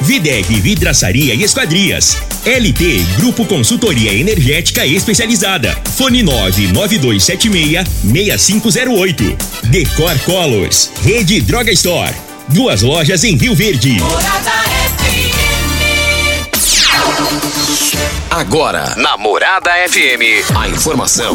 Videg Vidraçaria e Esquadrias. LT Grupo Consultoria Energética Especializada. Fone 99276-6508. Decor Colors. Rede Droga Store. Duas lojas em Rio Verde. Agora, na Morada FM, a informação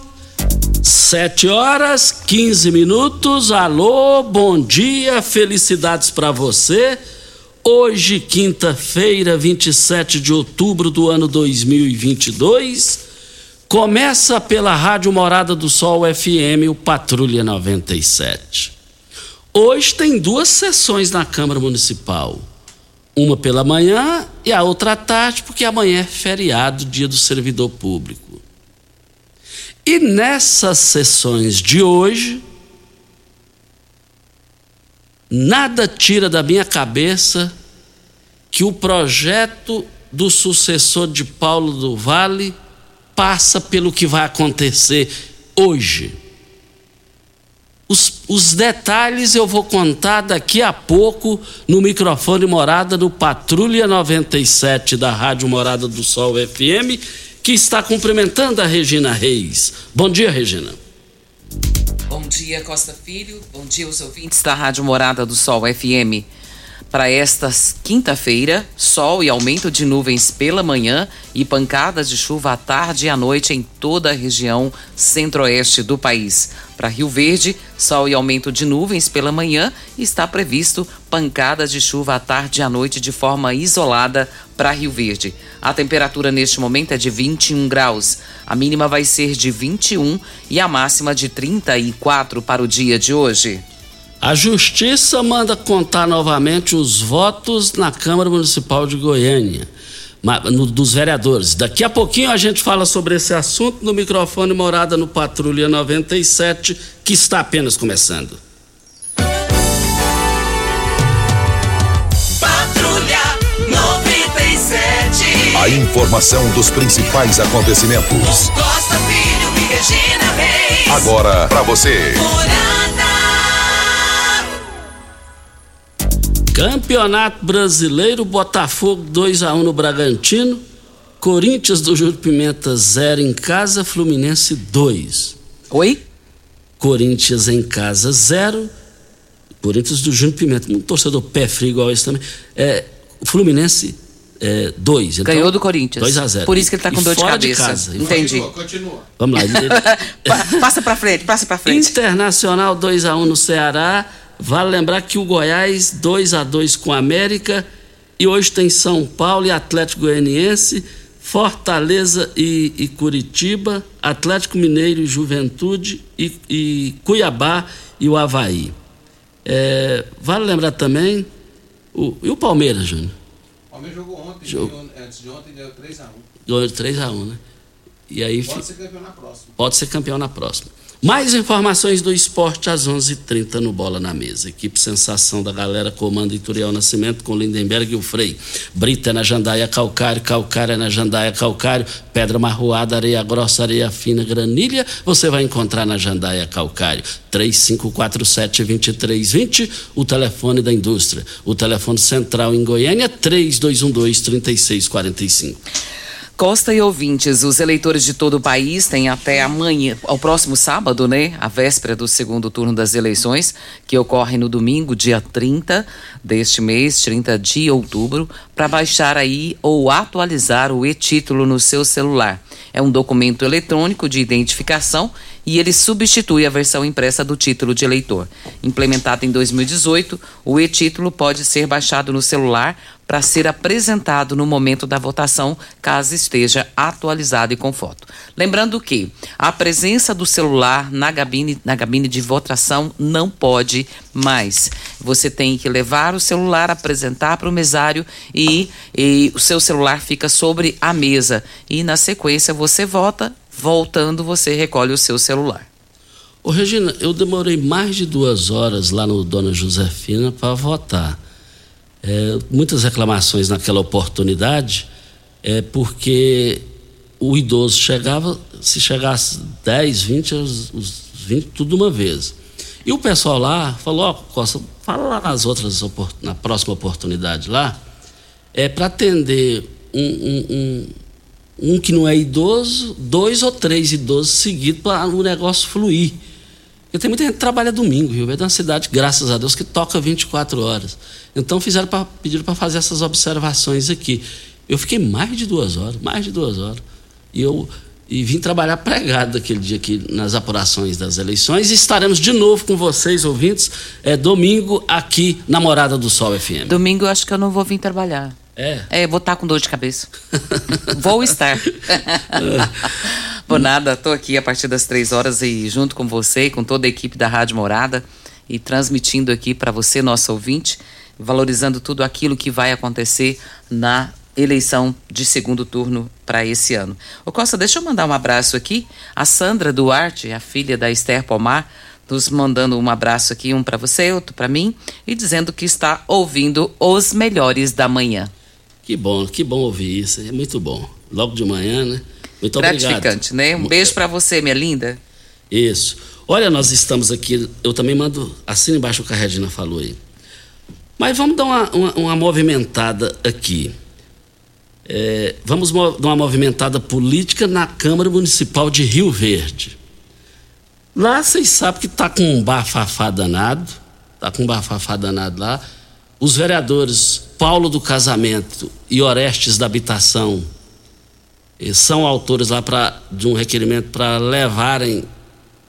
Sete horas, 15 minutos. Alô, bom dia, felicidades para você. Hoje, quinta-feira, 27 de outubro do ano 2022, começa pela Rádio Morada do Sol FM, o Patrulha 97. Hoje tem duas sessões na Câmara Municipal. Uma pela manhã e a outra à tarde, porque amanhã é feriado, dia do servidor público. E nessas sessões de hoje, nada tira da minha cabeça que o projeto do sucessor de Paulo do Vale passa pelo que vai acontecer hoje. Os, os, detalhes eu vou contar daqui a pouco no microfone Morada do Patrulha 97 da Rádio Morada do Sol FM, que está cumprimentando a Regina Reis. Bom dia, Regina. Bom dia, Costa Filho. Bom dia, os ouvintes da Rádio Morada do Sol FM. Para esta quinta-feira, sol e aumento de nuvens pela manhã e pancadas de chuva à tarde e à noite em toda a região centro-oeste do país. Para Rio Verde, sol e aumento de nuvens pela manhã e está previsto pancadas de chuva à tarde e à noite de forma isolada para Rio Verde. A temperatura neste momento é de 21 graus. A mínima vai ser de 21 e a máxima de 34 para o dia de hoje. A Justiça manda contar novamente os votos na Câmara Municipal de Goiânia, dos vereadores. Daqui a pouquinho a gente fala sobre esse assunto no microfone Morada no Patrulha 97, que está apenas começando. Patrulha 97. A informação dos principais acontecimentos. Costa Filho e Regina Reis. Agora para você. Campeonato Brasileiro, Botafogo 2 a 1 no Bragantino, Corinthians do Júlio Pimenta 0 em casa, Fluminense 2. Oi? Corinthians em casa 0, Corinthians do Júlio Pimenta, um torcedor pé frio igual esse também. É, Fluminense 2. É, então, Ganhou do Corinthians. 2 a 0. Por isso que ele está com E dor de fora cabeça. casa. E Entendi. Continua, continua. Vamos lá. Pa- passa para frente, passa para frente. Internacional 2 a 1 no Ceará. Vale lembrar que o Goiás 2 a 2 com a América e hoje tem São Paulo e Atlético Goianiense, Fortaleza e, e Curitiba, Atlético Mineiro e Juventude e, e Cuiabá e o Havaí. É, vale lembrar também o, e o Palmeiras, Júnior. O Palmeiras jogou ontem, Jogo. ganhou- antes de ontem deu 3x1. Ganhou de 3 a 1 né? E aí Pode ser campeão na próxima. pode ser campeão na próxima. Mais informações do esporte às 11:30 h 30 no Bola na Mesa. Equipe Sensação da galera comanda Ituriel Nascimento com Lindenberg e o Frei. Brita é na Jandaia Calcário, Calcário é na Jandaia Calcário, Pedra Marroada, Areia Grossa, Areia Fina, Granilha, você vai encontrar na Jandaia Calcário. 3547-2320, o telefone da indústria. O telefone central em Goiânia, 3212-3645. Costa e ouvintes, os eleitores de todo o país têm até amanhã, ao próximo sábado, né? A véspera do segundo turno das eleições, que ocorre no domingo, dia 30 deste mês, 30 de outubro, para baixar aí ou atualizar o e-título no seu celular. É um documento eletrônico de identificação e ele substitui a versão impressa do título de eleitor. Implementado em 2018, o e-título pode ser baixado no celular para ser apresentado no momento da votação, caso esteja atualizado e com foto. Lembrando que a presença do celular na cabine, na cabine de votação não pode mais. Você tem que levar o celular, apresentar para o mesário e, e o seu celular fica sobre a mesa. E na sequência você vota, voltando você recolhe o seu celular. Ô Regina, eu demorei mais de duas horas lá no Dona Josefina para votar. É, muitas reclamações naquela oportunidade, é porque o idoso chegava, se chegasse 10, 20, os, os 20, tudo de uma vez. E o pessoal lá falou, ó, oh, Costa, fala lá nas outras, na próxima oportunidade lá, é para atender um, um, um, um, que não é idoso, dois ou três idosos seguidos para o negócio fluir. Porque tem muita gente que trabalha domingo, Rio Verde é uma cidade, graças a Deus, que toca 24 horas. Então fizeram pra, pediram para fazer essas observações aqui. Eu fiquei mais de duas horas, mais de duas horas. E eu e vim trabalhar pregado aquele dia aqui nas apurações das eleições e estaremos de novo com vocês, ouvintes, é, domingo aqui na Morada do Sol FM. Domingo eu acho que eu não vou vir trabalhar. É? É, vou estar com dor de cabeça. vou estar. Por nada, estou aqui a partir das três horas e junto com você e com toda a equipe da Rádio Morada e transmitindo aqui para você, nosso ouvinte, valorizando tudo aquilo que vai acontecer na eleição de segundo turno para esse ano. Ô Costa, deixa eu mandar um abraço aqui. A Sandra Duarte, a filha da Esther Pomar, nos mandando um abraço aqui, um para você, outro para mim, e dizendo que está ouvindo os melhores da manhã. Que bom, que bom ouvir isso. É muito bom. Logo de manhã, né? Muito Gratificante, obrigado. né? Um beijo para você, minha linda. Isso. Olha, nós estamos aqui. Eu também mando. Assina embaixo o que a Regina falou aí. Mas vamos dar uma, uma, uma movimentada aqui. É, vamos dar uma movimentada política na Câmara Municipal de Rio Verde. Lá vocês sabem que está com um bafafá danado. Está com um bafafá danado lá. Os vereadores Paulo do Casamento e Orestes da Habitação são autores lá pra, de um requerimento para levarem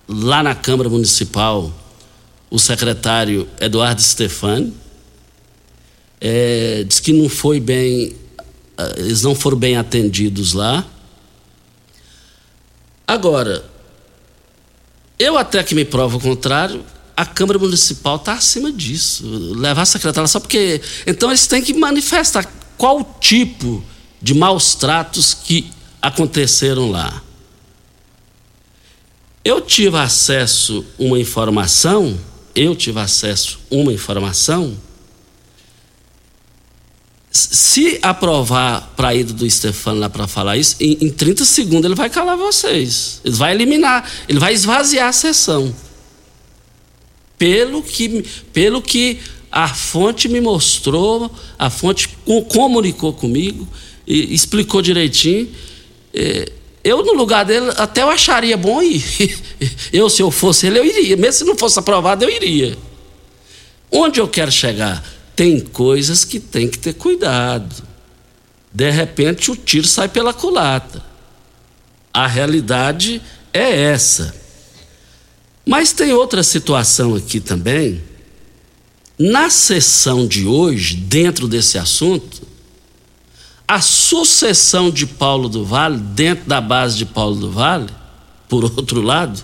lá na Câmara Municipal o secretário Eduardo Stefani. É, diz que não foi bem, ah, eles não foram bem atendidos lá. Agora, eu até que me provo o contrário, a Câmara Municipal está acima disso. Levar a secretária só porque. Então eles têm que manifestar qual tipo de maus tratos que aconteceram lá. Eu tive acesso a uma informação, eu tive acesso a uma informação. Se aprovar para ida do Stefano lá para falar isso, em, em 30 segundos ele vai calar vocês. Ele vai eliminar, ele vai esvaziar a sessão pelo que, pelo que a fonte me mostrou, a fonte comunicou comigo, e explicou direitinho. É, eu, no lugar dele, até eu acharia bom ir. Eu, se eu fosse ele, eu iria. Mesmo se não fosse aprovado, eu iria. Onde eu quero chegar? Tem coisas que tem que ter cuidado. De repente, o tiro sai pela culata. A realidade é essa. Mas tem outra situação aqui também. Na sessão de hoje, dentro desse assunto, a sucessão de Paulo do Vale, dentro da base de Paulo do Vale, por outro lado,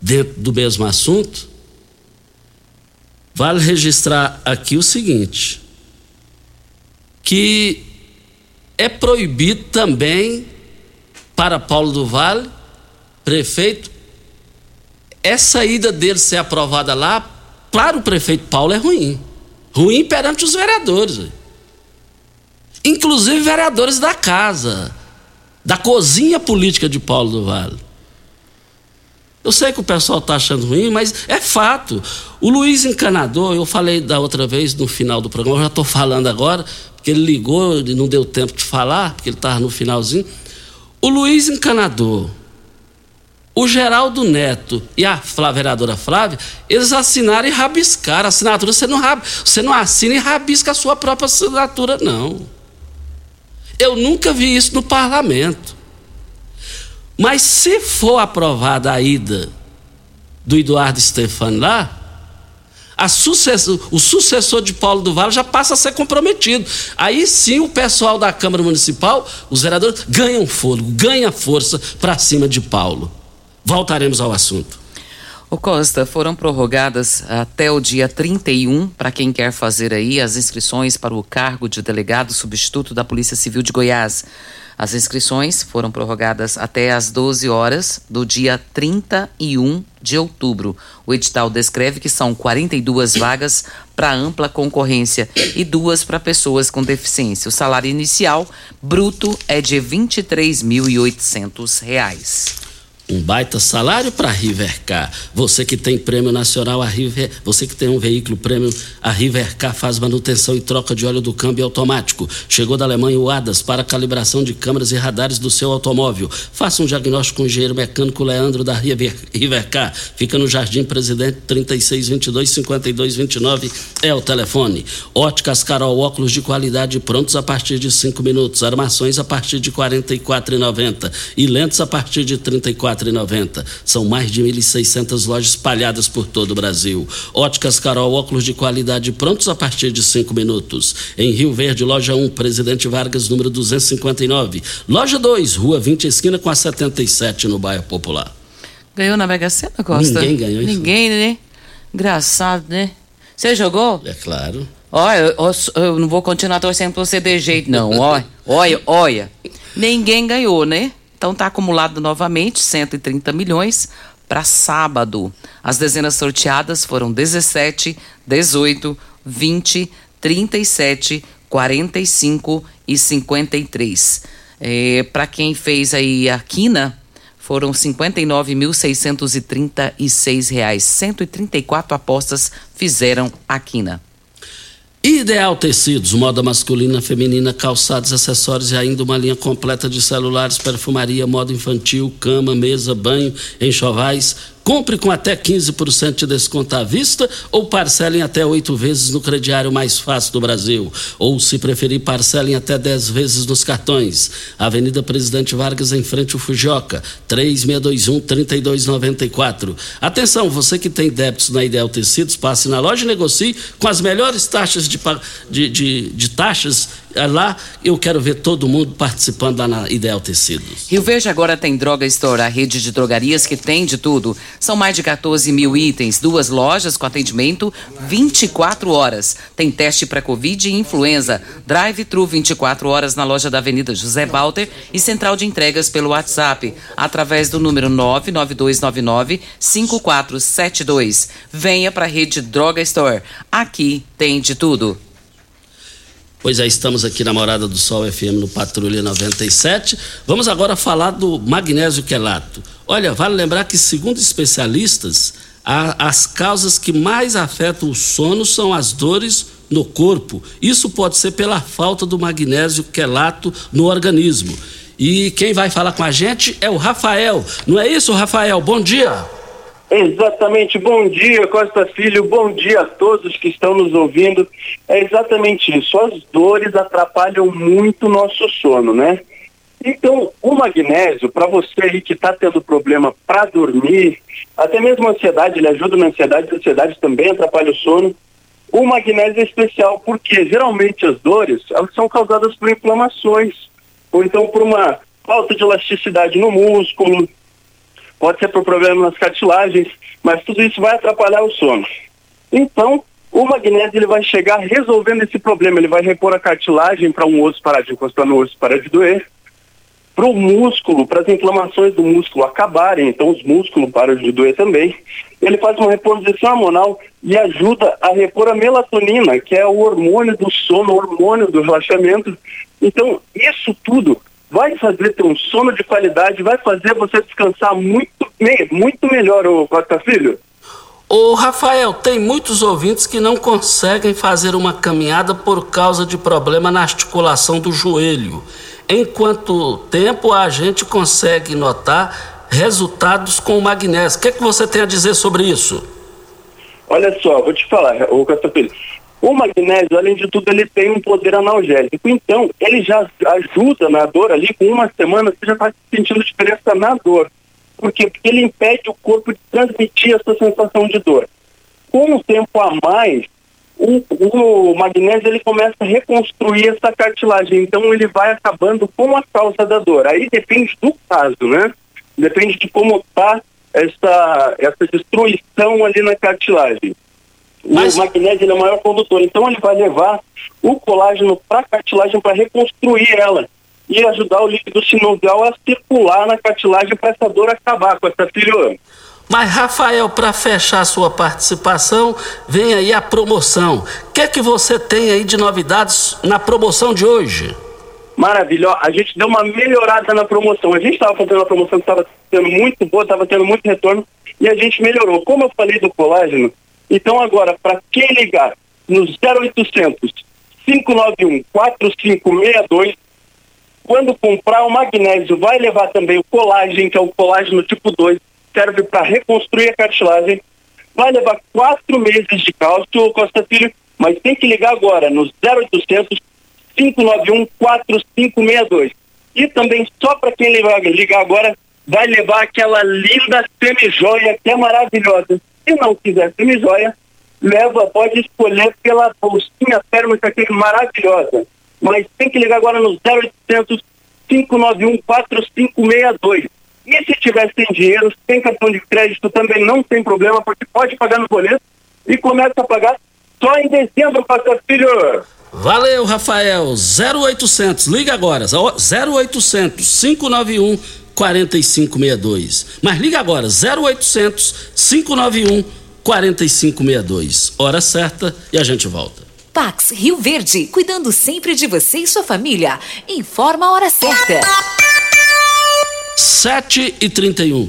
dentro do mesmo assunto, vale registrar aqui o seguinte: que é proibido também para Paulo do Vale, prefeito, essa ida dele ser aprovada lá, para o prefeito Paulo é ruim. Ruim perante os vereadores. Inclusive vereadores da casa, da cozinha política de Paulo do Vale. Eu sei que o pessoal está achando ruim, mas é fato. O Luiz Encanador, eu falei da outra vez no final do programa, eu já estou falando agora, que ele ligou e não deu tempo de falar, porque ele estava no finalzinho. O Luiz Encanador, o Geraldo Neto e a vereadora Flávia, eles assinaram e rabiscaram. A assinatura você não, você não assina e rabisca a sua própria assinatura, não. Eu nunca vi isso no parlamento. Mas se for aprovada a ida do Eduardo Stefani lá, sucessor, o sucessor de Paulo do Vale já passa a ser comprometido. Aí sim o pessoal da Câmara Municipal, os vereadores, ganham fôlego, ganham força para cima de Paulo. Voltaremos ao assunto. O Costa, foram prorrogadas até o dia 31 para quem quer fazer aí as inscrições para o cargo de delegado substituto da Polícia Civil de Goiás. As inscrições foram prorrogadas até às 12 horas do dia 31 de outubro. O edital descreve que são 42 vagas para ampla concorrência e duas para pessoas com deficiência. O salário inicial bruto é de R$ 23.800 um baita salário para a Rivercar. Você que tem prêmio nacional, a River, você que tem um veículo prêmio, a Rivercar faz manutenção e troca de óleo do câmbio automático. Chegou da Alemanha o ADAS para calibração de câmeras e radares do seu automóvel. Faça um diagnóstico com o engenheiro mecânico Leandro da River, Rivercar. Fica no Jardim Presidente 3622 5229 é o telefone. Óticas Carol, óculos de qualidade prontos a partir de 5 minutos. Armações a partir de R$ 44,90 e lentes a partir de R$ 34 4,90. São mais de 1.600 lojas espalhadas por todo o Brasil. Óticas Carol, óculos de qualidade prontos a partir de cinco minutos. Em Rio Verde, loja 1, Presidente Vargas, número 259. Loja 2, Rua 20, esquina com a 77, no bairro Popular. Ganhou na Mega Sena, Costa? Ninguém ganhou isso. Ninguém, né? Engraçado, né? Você jogou? É claro. Olha, eu, eu, não vou continuar torcendo pra você de jeito, não. Olha, olha, olha. Ninguém ganhou, né? Então está acumulado novamente 130 milhões para sábado. As dezenas sorteadas foram 17, 18, 20, 37, 45 e 53. É, para quem fez aí a quina, foram R$ 59.636. 134 apostas fizeram a quina. Ideal Tecidos, moda masculina, feminina, calçados, acessórios e ainda uma linha completa de celulares, perfumaria, moda infantil, cama, mesa, banho, enxovais Compre com até 15% de desconto à vista ou parcelem até oito vezes no crediário mais fácil do Brasil. Ou, se preferir, parcelem até 10 vezes nos cartões. Avenida Presidente Vargas, em frente ao Fujoca, 3621-3294. Atenção, você que tem débitos na Ideal Tecidos, passe na loja e negocie com as melhores taxas de, de, de, de taxas lá eu quero ver todo mundo participando lá na Ideal Tecidos. Rio Verde agora tem Droga Store, a rede de drogarias que tem de tudo. São mais de 14 mil itens, duas lojas com atendimento 24 horas. Tem teste para Covid e influenza. Drive-thru 24 horas na loja da Avenida José Balter e central de entregas pelo WhatsApp, através do número 99299 5472. Venha para a rede Droga Store. Aqui tem de tudo. Pois é, estamos aqui na Morada do Sol FM no Patrulha 97. Vamos agora falar do magnésio quelato. Olha, vale lembrar que, segundo especialistas, a, as causas que mais afetam o sono são as dores no corpo. Isso pode ser pela falta do magnésio quelato no organismo. E quem vai falar com a gente é o Rafael. Não é isso, Rafael? Bom dia. Exatamente, bom dia Costa Filho, bom dia a todos que estão nos ouvindo. É exatamente isso, as dores atrapalham muito o nosso sono, né? Então, o magnésio, para você aí que está tendo problema para dormir, até mesmo a ansiedade, ele ajuda na ansiedade, a ansiedade também atrapalha o sono. O magnésio é especial porque geralmente as dores elas são causadas por inflamações, ou então por uma falta de elasticidade no músculo, pode ser por problema nas cartilagens, mas tudo isso vai atrapalhar o sono. Então, o magnésio ele vai chegar resolvendo esse problema, ele vai repor a cartilagem para um osso parar de encostar no osso parar de doer, para o músculo, para as inflamações do músculo acabarem, então os músculos param de doer também. Ele faz uma reposição hormonal e ajuda a repor a melatonina, que é o hormônio do sono, o hormônio do relaxamento. Então, isso tudo vai fazer ter um sono de qualidade, vai fazer você descansar muito, muito melhor, o Costa Filho. Ô Rafael, tem muitos ouvintes que não conseguem fazer uma caminhada por causa de problema na articulação do joelho. Em quanto tempo a gente consegue notar resultados com o magnésio? O que, é que você tem a dizer sobre isso? Olha só, vou te falar, o Castapelli. O magnésio, além de tudo, ele tem um poder analgésico. Então, ele já ajuda na dor ali, com uma semana você já está sentindo diferença na dor. Por quê? Porque ele impede o corpo de transmitir essa sensação de dor. Com o tempo a mais, o, o magnésio ele começa a reconstruir essa cartilagem. Então, ele vai acabando com a causa da dor. Aí depende do caso, né? Depende de como está essa, essa destruição ali na cartilagem. Mas... O magnésio é o maior condutor, então ele vai levar o colágeno para a cartilagem para reconstruir ela e ajudar o líquido sinovial a circular na cartilagem para essa dor acabar com essa filioma. Mas, Rafael, para fechar a sua participação, vem aí a promoção. O que é que você tem aí de novidades na promoção de hoje? Maravilha, a gente deu uma melhorada na promoção. A gente estava fazendo uma promoção que estava sendo muito boa, estava tendo muito retorno, e a gente melhorou. Como eu falei do colágeno, então agora, para quem ligar no 0800 591 4562, quando comprar o magnésio, vai levar também o colágeno, que é o colágeno tipo 2, serve para reconstruir a cartilagem. Vai levar quatro meses de cálcio, Costa Filho, mas tem que ligar agora no 0800 591 4562. E também, só para quem ligar, agora, vai levar aquela linda semijoia que é maravilhosa. Se não quiser semijoia, leva, pode escolher pela bolsinha térmica que é maravilhosa. Mas tem que ligar agora no 0800 591 4562. E se tiver sem dinheiro, sem cartão de crédito também não tem problema, porque pode pagar no boleto e começa a pagar só em dezembro, pastor filho. Valeu, Rafael. 0800, liga agora. 0800 591 4562. Mas liga agora, 0800 591 4562. Hora certa e a gente volta. Pax Rio Verde, cuidando sempre de você e sua família. Informa a hora certa. 7 e 31.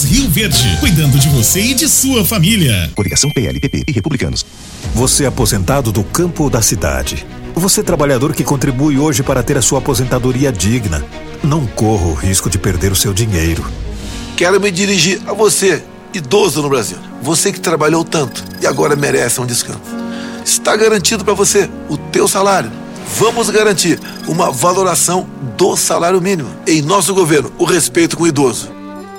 Rio Verde, cuidando de você e de sua família. Coligação PLPP e Republicanos. Você é aposentado do campo ou da cidade. Você é trabalhador que contribui hoje para ter a sua aposentadoria digna. Não corra o risco de perder o seu dinheiro. Quero me dirigir a você, idoso no Brasil. Você que trabalhou tanto e agora merece um descanso. Está garantido para você o teu salário. Vamos garantir uma valoração do salário mínimo. Em nosso governo, o respeito com o idoso.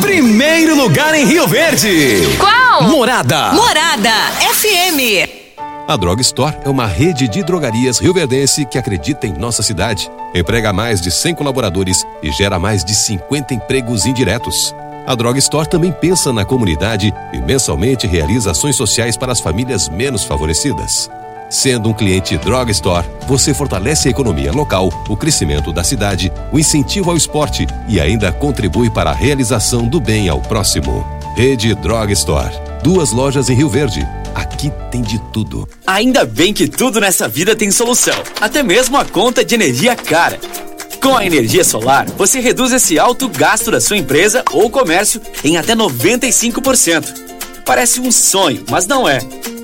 Primeiro lugar em Rio Verde. Qual? Morada. Morada FM. A Drog Store é uma rede de drogarias rioverdense que acredita em nossa cidade, emprega mais de 100 colaboradores e gera mais de 50 empregos indiretos. A Drog Store também pensa na comunidade e mensalmente realiza ações sociais para as famílias menos favorecidas. Sendo um cliente Drug Store, você fortalece a economia local, o crescimento da cidade, o incentivo ao esporte e ainda contribui para a realização do bem ao próximo. Rede Drug Store duas lojas em Rio Verde. Aqui tem de tudo. Ainda bem que tudo nessa vida tem solução, até mesmo a conta de energia cara. Com a energia solar, você reduz esse alto gasto da sua empresa ou comércio em até 95%. Parece um sonho, mas não é.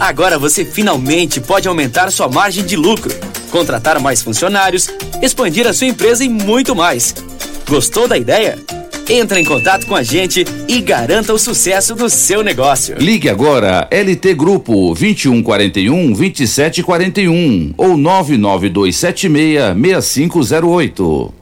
Agora você finalmente pode aumentar sua margem de lucro, contratar mais funcionários, expandir a sua empresa e muito mais. Gostou da ideia? Entre em contato com a gente e garanta o sucesso do seu negócio. Ligue agora LT Grupo 2141 2741 ou 99276 6508.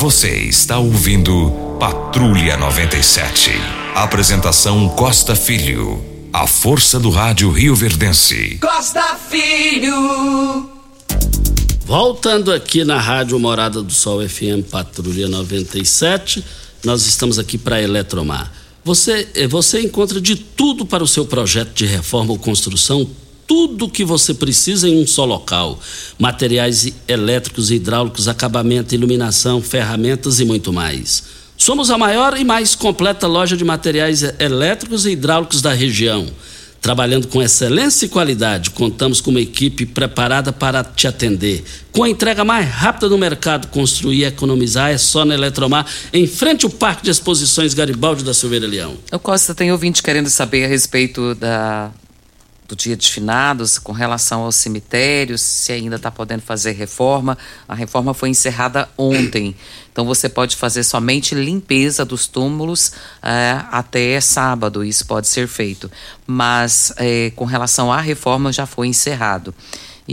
Você está ouvindo Patrulha 97. Apresentação Costa Filho. A força do rádio Rio Verdense. Costa Filho. Voltando aqui na Rádio Morada do Sol FM Patrulha 97, nós estamos aqui para Eletromar. Você, eh, você encontra de tudo para o seu projeto de reforma ou construção, tudo que você precisa em um só local: materiais elétricos, hidráulicos, acabamento, iluminação, ferramentas e muito mais. Somos a maior e mais completa loja de materiais elétricos e hidráulicos da região. Trabalhando com excelência e qualidade, contamos com uma equipe preparada para te atender. Com a entrega mais rápida do mercado, construir e economizar é só na Eletromar, em frente ao Parque de Exposições Garibaldi da Silveira Leão. O Costa tem ouvinte querendo saber a respeito da, do dia de finados, com relação aos cemitérios, se ainda está podendo fazer reforma. A reforma foi encerrada ontem. Então você pode fazer somente limpeza dos túmulos eh, até sábado, isso pode ser feito. Mas eh, com relação à reforma já foi encerrado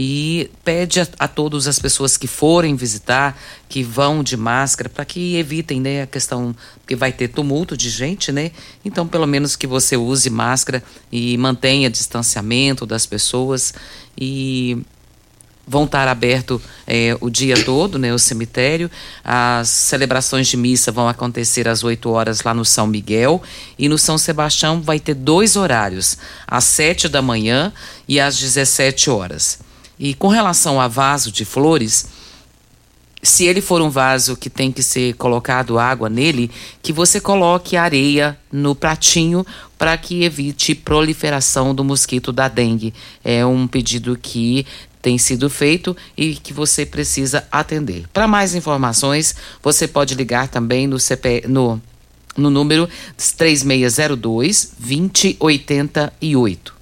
e pede a, a todas as pessoas que forem visitar que vão de máscara para que evitem né, a questão que vai ter tumulto de gente, né? Então, pelo menos que você use máscara e mantenha distanciamento das pessoas e vão estar aberto é, o dia todo, né, o cemitério. As celebrações de missa vão acontecer às 8 horas lá no São Miguel e no São Sebastião vai ter dois horários, às 7 da manhã e às 17 horas. E com relação a vaso de flores, se ele for um vaso que tem que ser colocado água nele, que você coloque areia no pratinho para que evite proliferação do mosquito da dengue. É um pedido que tem sido feito e que você precisa atender. Para mais informações, você pode ligar também no CP, no no número 3602 2088.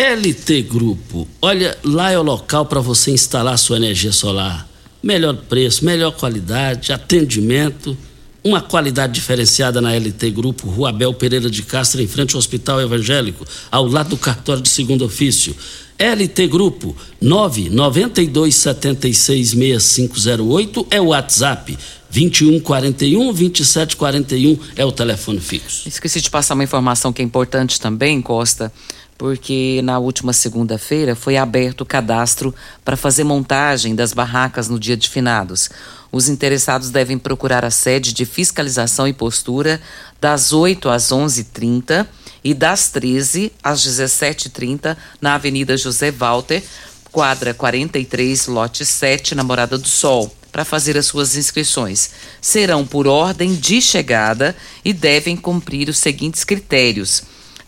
LT Grupo, olha, lá é o local para você instalar sua energia solar. Melhor preço, melhor qualidade, atendimento, uma qualidade diferenciada na LT Grupo, Rua Abel Pereira de Castro, em frente ao Hospital Evangélico, ao lado do cartório de segundo ofício. LT Grupo 992766508 é o WhatsApp. 2141 2741 é o telefone fixo. Esqueci de passar uma informação que é importante também, Costa porque na última segunda-feira foi aberto o cadastro para fazer montagem das barracas no dia de finados. Os interessados devem procurar a sede de fiscalização e postura das 8 às 11h30 e das 13 às 17h30 na Avenida José Walter, quadra 43, lote 7, na Morada do Sol para fazer as suas inscrições. Serão por ordem de chegada e devem cumprir os seguintes critérios: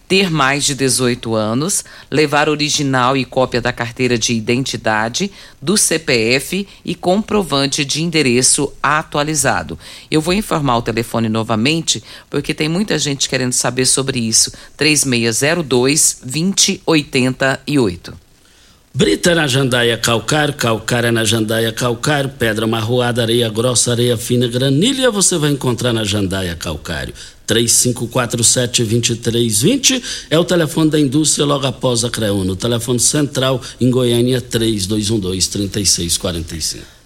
ter mais de 18 anos, levar original e cópia da carteira de identidade, do CPF e comprovante de endereço atualizado. Eu vou informar o telefone novamente, porque tem muita gente querendo saber sobre isso. 3602 2088. Brita na Jandaia Calcário, é na Jandaia Calcário, Pedra Marroada, Areia Grossa, Areia Fina, Granilha, você vai encontrar na Jandaia Calcário. 3547-2320 é o telefone da indústria logo após a Creuna. O telefone central em Goiânia 3212-3645.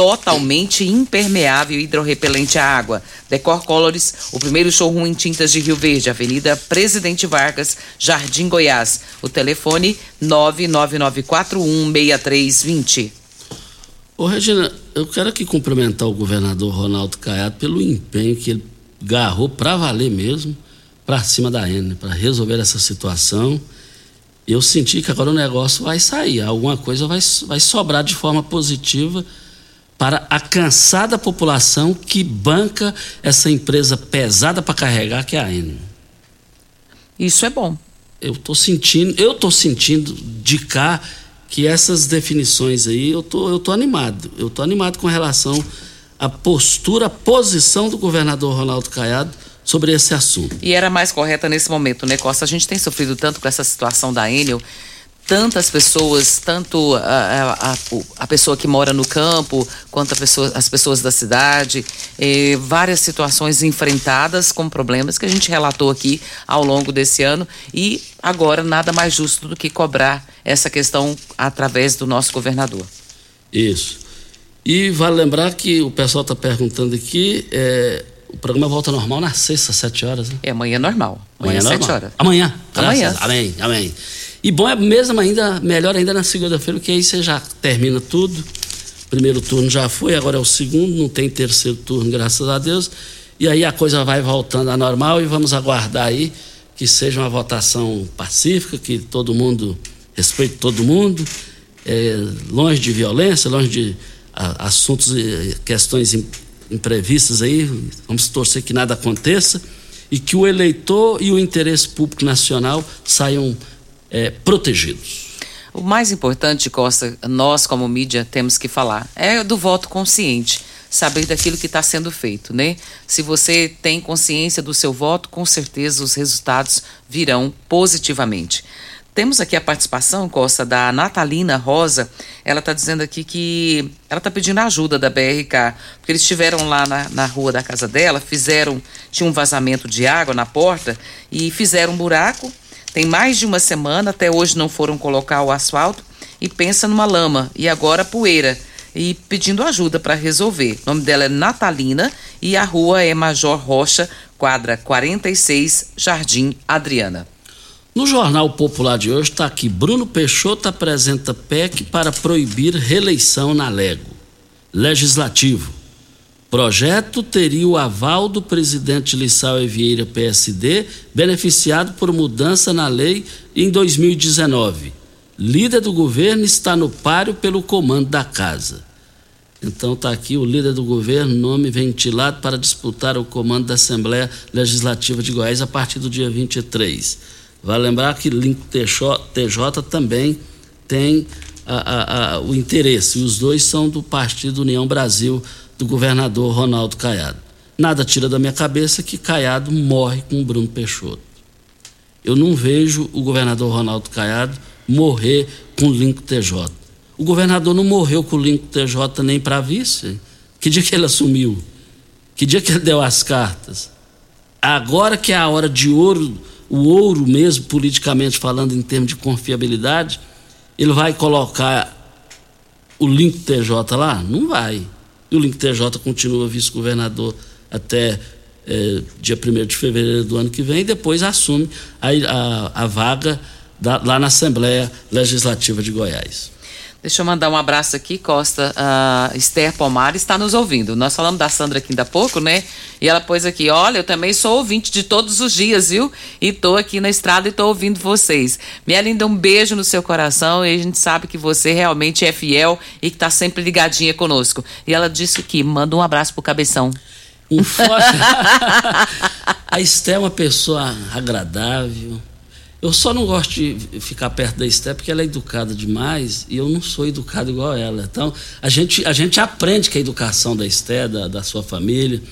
totalmente impermeável e hidrorrepelente à água. Decor Colors, o primeiro showroom em tintas de Rio Verde, Avenida Presidente Vargas, Jardim Goiás. O telefone 999416320. Ô Regina, eu quero aqui cumprimentar o governador Ronaldo Caiado pelo empenho que ele garrou para valer mesmo para cima da N, para resolver essa situação. Eu senti que agora o negócio vai sair, alguma coisa vai, vai sobrar de forma positiva para a cansada população que banca essa empresa pesada para carregar, que é a Enel. Isso é bom. Eu estou sentindo, eu tô sentindo de cá que essas definições aí, eu tô, eu tô animado. Eu tô animado com relação à postura, à posição do governador Ronaldo Caiado sobre esse assunto. E era mais correta nesse momento, né, Costa? A gente tem sofrido tanto com essa situação da Enel tantas pessoas, tanto a, a, a, pessoa que mora no campo, quanto pessoa, as pessoas da cidade, eh, várias situações enfrentadas com problemas que a gente relatou aqui ao longo desse ano e agora nada mais justo do que cobrar essa questão através do nosso governador. Isso. E vale lembrar que o pessoal está perguntando aqui, é, o programa volta normal na sexta, às sete horas, né? É amanhã normal. Amanhã, amanhã é sete horas. Amanhã. Amanhã. Amém, amém. E bom é mesmo ainda, melhor ainda na segunda-feira, porque aí você já termina tudo. Primeiro turno já foi, agora é o segundo, não tem terceiro turno, graças a Deus. E aí a coisa vai voltando à normal e vamos aguardar aí que seja uma votação pacífica, que todo mundo respeite todo mundo, é, longe de violência, longe de a, assuntos e questões imprevistas aí. Vamos torcer que nada aconteça e que o eleitor e o interesse público nacional saiam é, protegidos. O mais importante, Costa, nós como mídia temos que falar, é do voto consciente. Saber daquilo que está sendo feito, né? Se você tem consciência do seu voto, com certeza os resultados virão positivamente. Temos aqui a participação, Costa, da Natalina Rosa. Ela está dizendo aqui que ela está pedindo ajuda da BRK, porque eles estiveram lá na, na rua da casa dela, fizeram, tinha um vazamento de água na porta e fizeram um buraco tem mais de uma semana, até hoje não foram colocar o asfalto e pensa numa lama e agora poeira e pedindo ajuda para resolver. O nome dela é Natalina e a rua é Major Rocha, quadra 46, Jardim Adriana. No Jornal Popular de hoje está aqui: Bruno Peixoto apresenta PEC para proibir reeleição na Lego. Legislativo. Projeto teria o aval do presidente Lissau Vieira PSD, beneficiado por mudança na lei em 2019. Líder do governo está no páreo pelo comando da casa. Então está aqui o líder do governo, nome ventilado para disputar o comando da Assembleia Legislativa de Goiás a partir do dia 23. Vale lembrar que Link TJ também tem a, a, a, o interesse, e os dois são do Partido União Brasil do governador Ronaldo Caiado. Nada tira da minha cabeça que Caiado morre com Bruno Peixoto. Eu não vejo o governador Ronaldo Caiado morrer com o Lincoln TJ. O governador não morreu com o Lincoln TJ nem para vice. Que dia que ele assumiu? Que dia que ele deu as cartas? Agora que é a hora de ouro, o ouro mesmo, politicamente falando, em termos de confiabilidade, ele vai colocar o Lincoln TJ lá? Não vai. E o Link TJ continua vice-governador até é, dia 1 de fevereiro do ano que vem e depois assume a, a, a vaga da, lá na Assembleia Legislativa de Goiás. Deixa eu mandar um abraço aqui, Costa. A Esther Pomar está nos ouvindo. Nós falamos da Sandra aqui ainda há pouco, né? E ela pôs aqui: olha, eu também sou ouvinte de todos os dias, viu? E tô aqui na estrada e tô ouvindo vocês. Minha linda, um beijo no seu coração e a gente sabe que você realmente é fiel e que tá sempre ligadinha conosco. E ela disse que manda um abraço pro Cabeção. Um a Esté é uma pessoa agradável. Eu só não gosto de ficar perto da Esté porque ela é educada demais e eu não sou educado igual ela. Então, a gente, a gente aprende que a educação da Esté, da, da sua família.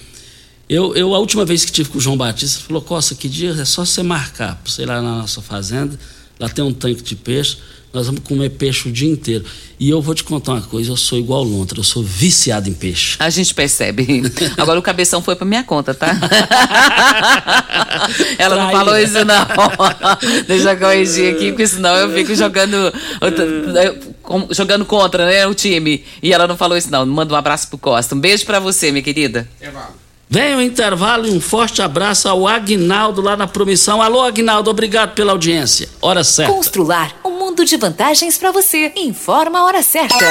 Eu, eu, a última vez que tive com o João Batista, falou: Costa, que dia é só você marcar, ir lá na nossa fazenda, lá tem um tanque de peixe nós vamos comer peixe o dia inteiro. E eu vou te contar uma coisa, eu sou igual lontra, eu sou viciado em peixe. A gente percebe. Agora o cabeção foi para minha conta, tá? Ela não falou isso não. Deixa eu corrigir aqui, porque senão eu fico jogando jogando contra, né, o time. E ela não falou isso não. Manda um abraço pro Costa. Um beijo para você, minha querida. Vem o intervalo e um forte abraço ao Agnaldo lá na Promissão. Alô, Agnaldo, obrigado pela audiência. Hora certa. Constrular mundo de vantagens para você. Informa a hora certa.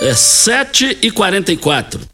É 7 e 44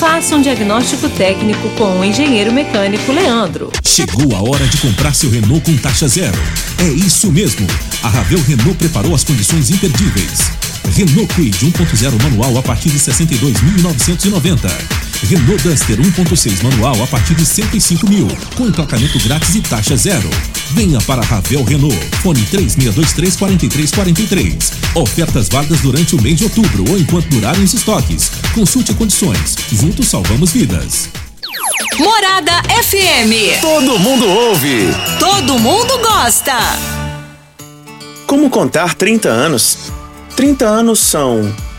Faça um diagnóstico técnico com o engenheiro mecânico Leandro. Chegou a hora de comprar seu Renault com taxa zero. É isso mesmo. A Ravel Renault preparou as condições imperdíveis. Renault Kwid 1.0 manual a partir de 62.990. Renault Duster 1.6 manual a partir de 105 mil, com emplacamento grátis e taxa zero. Venha para Ravel Renault. Fone 3623 4343. Ofertas válidas durante o mês de outubro ou enquanto durarem os estoques. Consulte condições. Juntos salvamos vidas. Morada FM. Todo mundo ouve. Todo mundo gosta. Como contar 30 anos? 30 anos são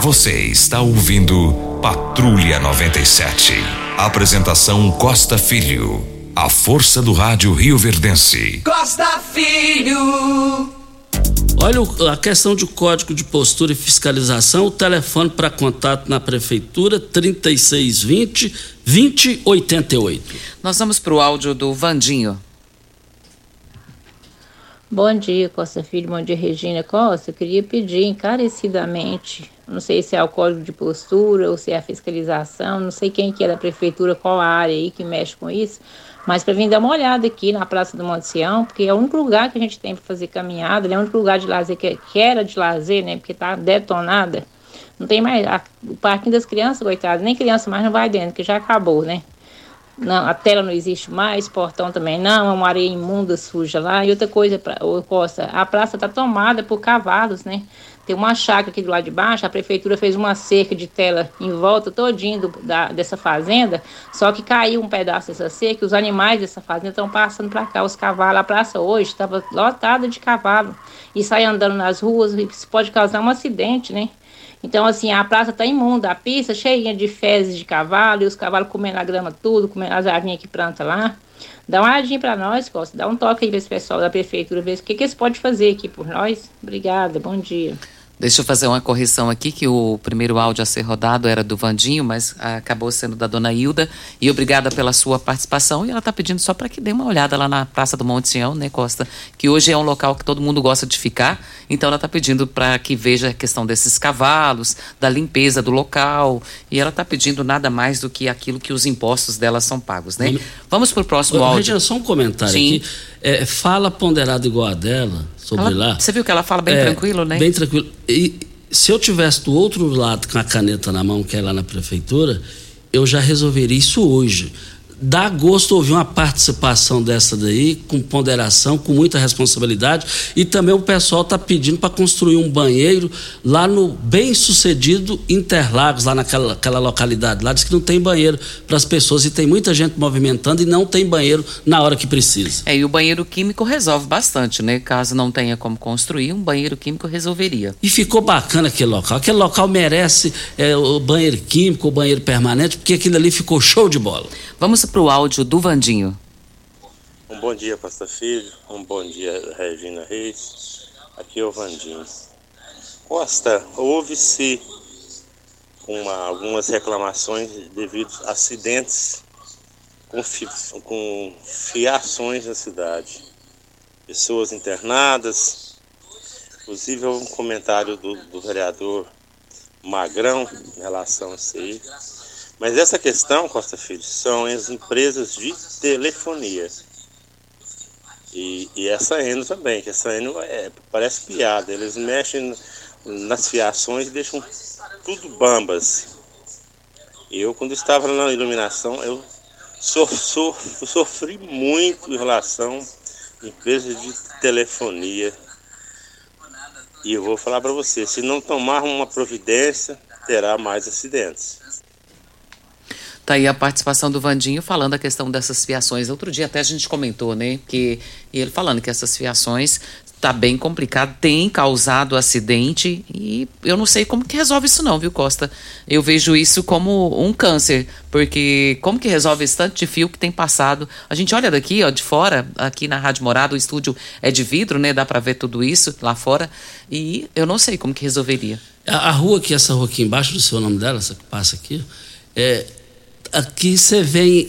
Você está ouvindo Patrulha 97. Apresentação Costa Filho. A força do rádio Rio Verdense. Costa Filho. Olha a questão de código de postura e fiscalização, o telefone para contato na prefeitura 3620 2088. Nós vamos para o áudio do Vandinho. Bom dia, Costa Filho. Bom dia, Regina Costa. Eu queria pedir encarecidamente, não sei se é o código de postura ou se é a fiscalização, não sei quem que é da prefeitura, qual área aí que mexe com isso, mas para vir dar uma olhada aqui na Praça do Monte Sião, porque é o único lugar que a gente tem para fazer caminhada, é o único lugar de lazer que, que era de lazer, né, porque tá detonada. Não tem mais, a, o parquinho das crianças, coitado, nem criança mais não vai dentro, que já acabou, né. Não, a tela não existe mais, portão também não, é uma areia imunda, suja lá. E outra coisa, pra, Costa, a praça está tomada por cavalos, né? Tem uma chácara aqui do lado de baixo, a prefeitura fez uma cerca de tela em volta todinho do, da, dessa fazenda, só que caiu um pedaço dessa cerca os animais dessa fazenda estão passando para cá, os cavalos. A praça hoje estava lotada de cavalo e sai andando nas ruas, isso pode causar um acidente, né? Então, assim, a praça está imunda, a pista cheinha de fezes de cavalo, e os cavalos comendo a grama tudo, comendo as arvinhas que planta lá. Dá uma olhadinha para nós, Costa, dá um toque aí para esse pessoal da prefeitura, ver o que, que eles podem fazer aqui por nós. Obrigada, bom dia. Deixa eu fazer uma correção aqui, que o primeiro áudio a ser rodado era do Vandinho, mas acabou sendo da dona Hilda. E obrigada pela sua participação. E ela está pedindo só para que dê uma olhada lá na Praça do Monte Sião, né, Costa? Que hoje é um local que todo mundo gosta de ficar. Então ela está pedindo para que veja a questão desses cavalos, da limpeza do local. E ela está pedindo nada mais do que aquilo que os impostos dela são pagos, né? Vamos para o próximo áudio. Regina, só um comentário Sim. aqui. É, fala ponderado igual a dela, sobre Ela- lá. Você viu que ela fala bem É, tranquilo, né? Bem tranquilo. E se eu tivesse do outro lado com a caneta na mão, que é lá na prefeitura, eu já resolveria isso hoje. Dá gosto ouvir uma participação dessa daí, com ponderação, com muita responsabilidade. E também o pessoal está pedindo para construir um banheiro lá no bem sucedido Interlagos, lá naquela aquela localidade. Lá diz que não tem banheiro para as pessoas e tem muita gente movimentando e não tem banheiro na hora que precisa. É, e o banheiro químico resolve bastante, né? Caso não tenha como construir, um banheiro químico resolveria. E ficou bacana aquele local. Aquele local merece é, o banheiro químico, o banheiro permanente, porque aquilo ali ficou show de bola. Vamos para o áudio do Vandinho. Um bom dia, Pastor Filho. Um bom dia, Regina Reis. Aqui é o Vandinho. Costa, houve-se uma- algumas reclamações devido a acidentes com, fi- com fiações na cidade. Pessoas internadas. Inclusive, houve um comentário do, do vereador Magrão em relação a isso aí. Mas essa questão, Costa Filho, são as empresas de telefonia. E, e essa Eno também, que essa Eno é, parece piada. Eles mexem nas fiações e deixam tudo bambas. Eu, quando estava na iluminação, eu so, so- sofri muito em relação a empresas de telefonia. E eu vou falar para você, se não tomar uma providência, terá mais acidentes. Tá aí a participação do Vandinho falando a questão dessas fiações. Outro dia até a gente comentou, né? Que e ele falando que essas fiações tá bem complicado, tem causado acidente e eu não sei como que resolve isso não, viu, Costa? Eu vejo isso como um câncer, porque como que resolve esse tanto de fio que tem passado? A gente olha daqui, ó, de fora, aqui na Rádio Morada, o estúdio é de vidro, né? Dá para ver tudo isso lá fora e eu não sei como que resolveria. A, a rua aqui, essa rua aqui embaixo, do seu nome dela, essa que passa aqui, é, aqui você vê.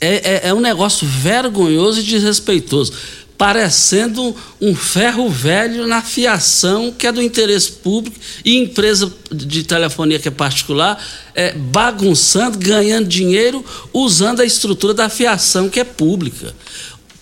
É, é, é um negócio vergonhoso e desrespeitoso. Parecendo um ferro velho na fiação que é do interesse público e empresa de telefonia que é particular é, bagunçando, ganhando dinheiro, usando a estrutura da fiação que é pública.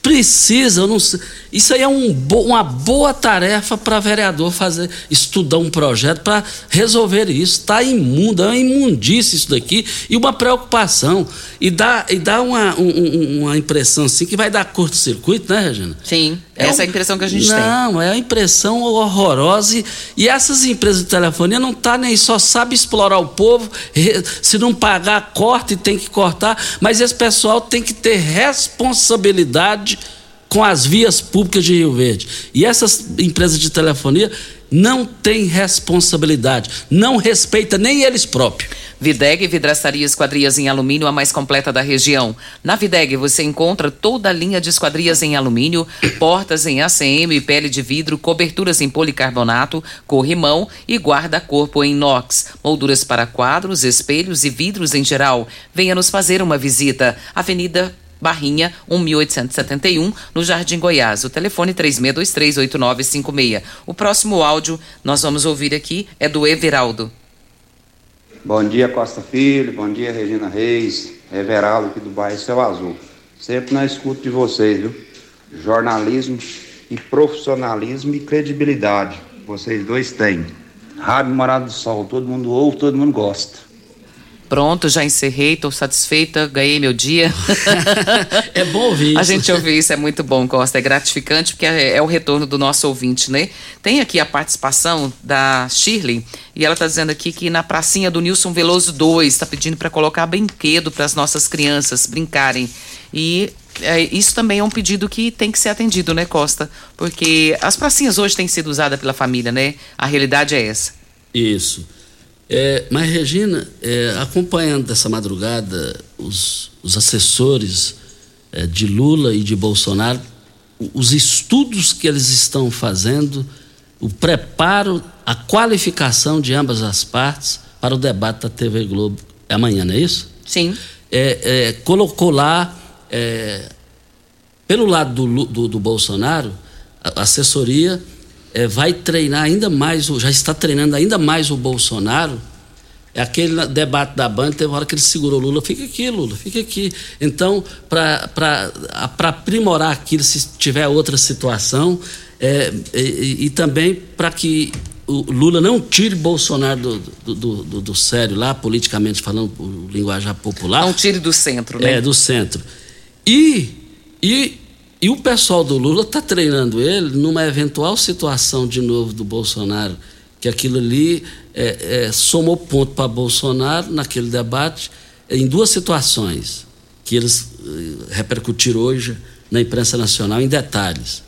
Precisa, eu não sei. Isso aí é um uma boa tarefa para vereador fazer, estudar um projeto para resolver isso. Está imundo, é uma imundice isso daqui e uma preocupação. E dá, e dá uma, um- um- uma impressão assim que vai dar curto-circuito, né, Regina? Sim, essa é a impressão que a gente tem. Não, é uma impressão horrorosa. E, e essas empresas de telefonia não tá nem só sabe explorar o povo, se não pagar, corta e tem que cortar, mas esse pessoal tem que ter responsabilidade com as vias públicas de Rio Verde. E essas empresas de telefonia não têm responsabilidade, não respeita nem eles próprios. Videg Vidraçaria Esquadrias em Alumínio, a mais completa da região. Na Videg você encontra toda a linha de esquadrias em alumínio, portas em ACM, pele de vidro, coberturas em policarbonato, corrimão e guarda-corpo em inox, molduras para quadros, espelhos e vidros em geral. Venha nos fazer uma visita. Avenida Barrinha 1871, no Jardim Goiás. O telefone 36238956. O próximo áudio nós vamos ouvir aqui é do Everaldo. Bom dia, Costa Filho. Bom dia, Regina Reis. Everaldo aqui do bairro Céu Azul. Sempre na escuta de vocês, viu? Jornalismo e profissionalismo e credibilidade. Vocês dois têm. Rádio Morada do Sol. Todo mundo ouve, todo mundo gosta. Pronto, já encerrei, estou satisfeita, ganhei meu dia. é bom ouvir isso. A gente ouvir isso é muito bom, Costa. É gratificante porque é, é, o retorno do nosso ouvinte, né? Tem aqui a participação da Shirley e ela está dizendo aqui que na pracinha do Nilson Veloso 2 está pedindo para colocar brinquedo para as nossas crianças brincarem. E é, isso também é um pedido que tem que ser atendido, né, Costa? Porque as pracinhas hoje têm sido usadas pela família, né? A realidade é essa. Isso. É, mas, Regina, é, acompanhando dessa madrugada os, os assessores é, de Lula e de Bolsonaro, os estudos que eles estão fazendo, o preparo, a qualificação de ambas as partes para o debate da TV Globo amanhã, não é isso? Sim. É, é, colocou lá, é, pelo lado do, do, do Bolsonaro, a assessoria é, vai treinar ainda mais, já está treinando ainda mais o Bolsonaro. É aquele debate da Band, teve uma hora que ele segurou Lula, fica aqui, Lula, fica aqui. Então, para aprimorar aquilo, se tiver outra situação, é, e, e, também para que o Lula não tire Bolsonaro do, do, do, do, sério lá, politicamente falando, o linguajar popular. Não tire do centro, né? É, do centro. E, e e o pessoal do Lula está treinando ele numa eventual situação de novo do Bolsonaro, que aquilo ali é, é, somou ponto para Bolsonaro naquele debate, em duas situações que eles eh, repercutiram hoje na imprensa nacional em detalhes.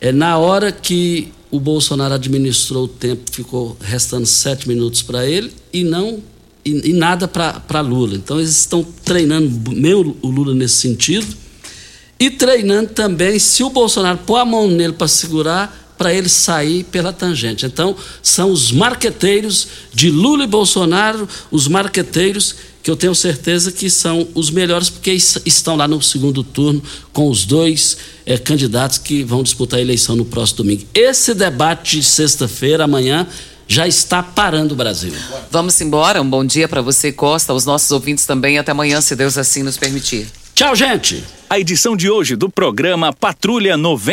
É na hora que o Bolsonaro administrou o tempo, ficou restando sete minutos para ele e não e, e nada para Lula. Então eles estão treinando meio o Lula nesse sentido e treinando também, se o Bolsonaro pôr a mão nele para segurar, para ele sair pela tangente. Então, são os marqueteiros de Lula e Bolsonaro, os marqueteiros que eu tenho certeza que são os melhores, porque estão lá no segundo turno com os dois é, candidatos que vão disputar a eleição no próximo domingo. Esse debate de sexta-feira, amanhã, já está parando o Brasil. Vamos embora. Um bom dia para você, Costa, aos nossos ouvintes também. Até amanhã, se Deus assim nos permitir. Tchau, gente. A edição de hoje do programa Patrulha 90